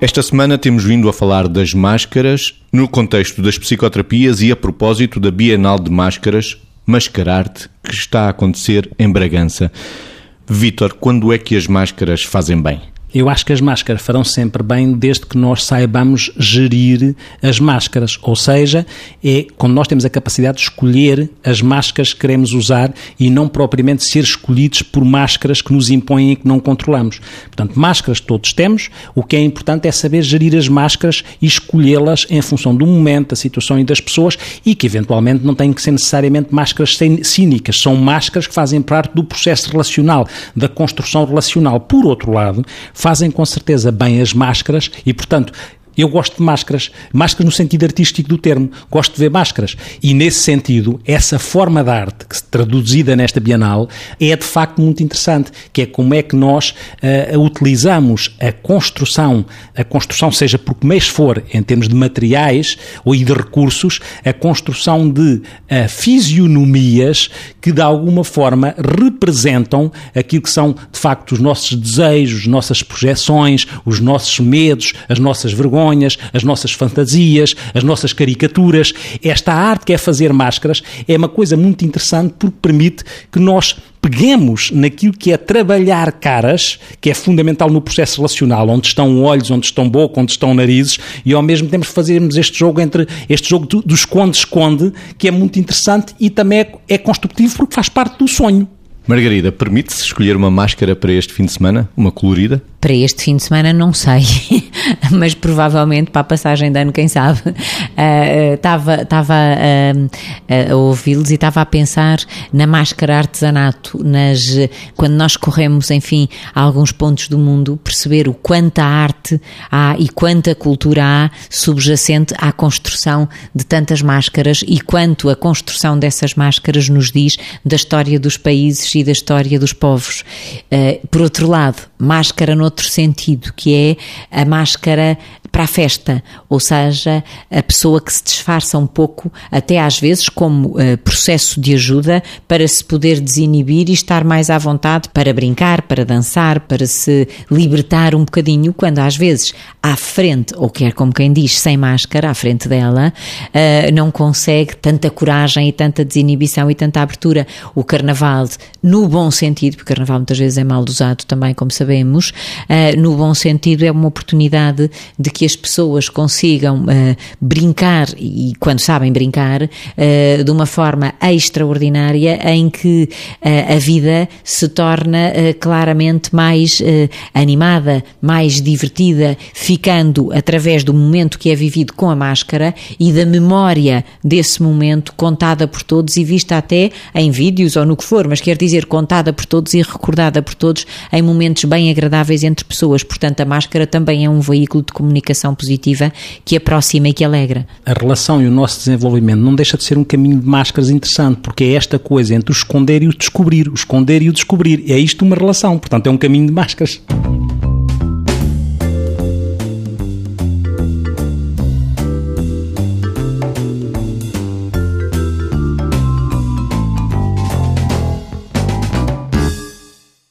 Esta semana temos vindo a falar das máscaras no contexto das psicoterapias e a propósito da Bienal de Máscaras Mascararte que está a acontecer em Bragança. Vítor, quando é que as máscaras fazem bem? Eu acho que as máscaras farão sempre bem desde que nós saibamos gerir as máscaras, ou seja, é quando nós temos a capacidade de escolher as máscaras que queremos usar e não propriamente ser escolhidos por máscaras que nos impõem e que não controlamos. Portanto, máscaras todos temos, o que é importante é saber gerir as máscaras e escolhê-las em função do momento, da situação e das pessoas e que eventualmente não têm que ser necessariamente máscaras cínicas, são máscaras que fazem parte do processo relacional, da construção relacional. Por outro lado, fazem com certeza bem as máscaras e, portanto, eu gosto de máscaras, máscaras no sentido artístico do termo, gosto de ver máscaras. E nesse sentido, essa forma de arte que traduzida nesta Bienal é de facto muito interessante, que é como é que nós uh, utilizamos a construção, a construção seja por que mês for, em termos de materiais ou de recursos, a construção de uh, fisionomias que de alguma forma representam aquilo que são de facto os nossos desejos, nossas projeções, os nossos medos, as nossas vergonhas as nossas fantasias, as nossas caricaturas. Esta arte que é fazer máscaras é uma coisa muito interessante porque permite que nós peguemos naquilo que é trabalhar caras, que é fundamental no processo relacional, onde estão olhos, onde estão boca, onde estão narizes, e ao mesmo tempo fazermos este jogo entre este jogo do esconde-esconde, que é muito interessante e também é, é construtivo porque faz parte do sonho. Margarida, permite-se escolher uma máscara para este fim de semana? Uma colorida? Para este fim de semana não sei, mas provavelmente para a passagem de ano, quem sabe. Estava uh, estava uh, a ouvi-los e estava a pensar na máscara artesanato, nas, quando nós corremos, enfim, a alguns pontos do mundo, perceber o quanta arte há e quanta cultura há subjacente à construção de tantas máscaras e quanto a construção dessas máscaras nos diz da história dos países e da história dos povos. Uh, por outro lado, máscara no outro sentido, que é a máscara para a festa, ou seja, a pessoa que se disfarça um pouco, até às vezes como uh, processo de ajuda para se poder desinibir e estar mais à vontade para brincar, para dançar, para se libertar um bocadinho, quando às vezes à frente, ou quer como quem diz, sem máscara, à frente dela, uh, não consegue tanta coragem e tanta desinibição e tanta abertura. O carnaval, no bom sentido, porque o carnaval muitas vezes é mal usado também, como sabemos, uh, no bom sentido é uma oportunidade de que as pessoas consigam uh, brincar, e quando sabem brincar, uh, de uma forma extraordinária em que uh, a vida se torna claramente mais animada, mais divertida, ficando através do momento que é vivido com a máscara e da memória desse momento contada por todos e vista até em vídeos ou no que for, mas quer dizer contada por todos e recordada por todos em momentos bem agradáveis entre pessoas. Portanto, a máscara também é um veículo de comunicação positiva que aproxima e que alegra. A relação e o nosso desenvolvimento não deixa de ser um caminho de máscaras interessante, porque é esta coisa entre o esconder e o descobrir, o esconder e o descobrir. É isto uma relação, portanto, é um caminho de máscaras.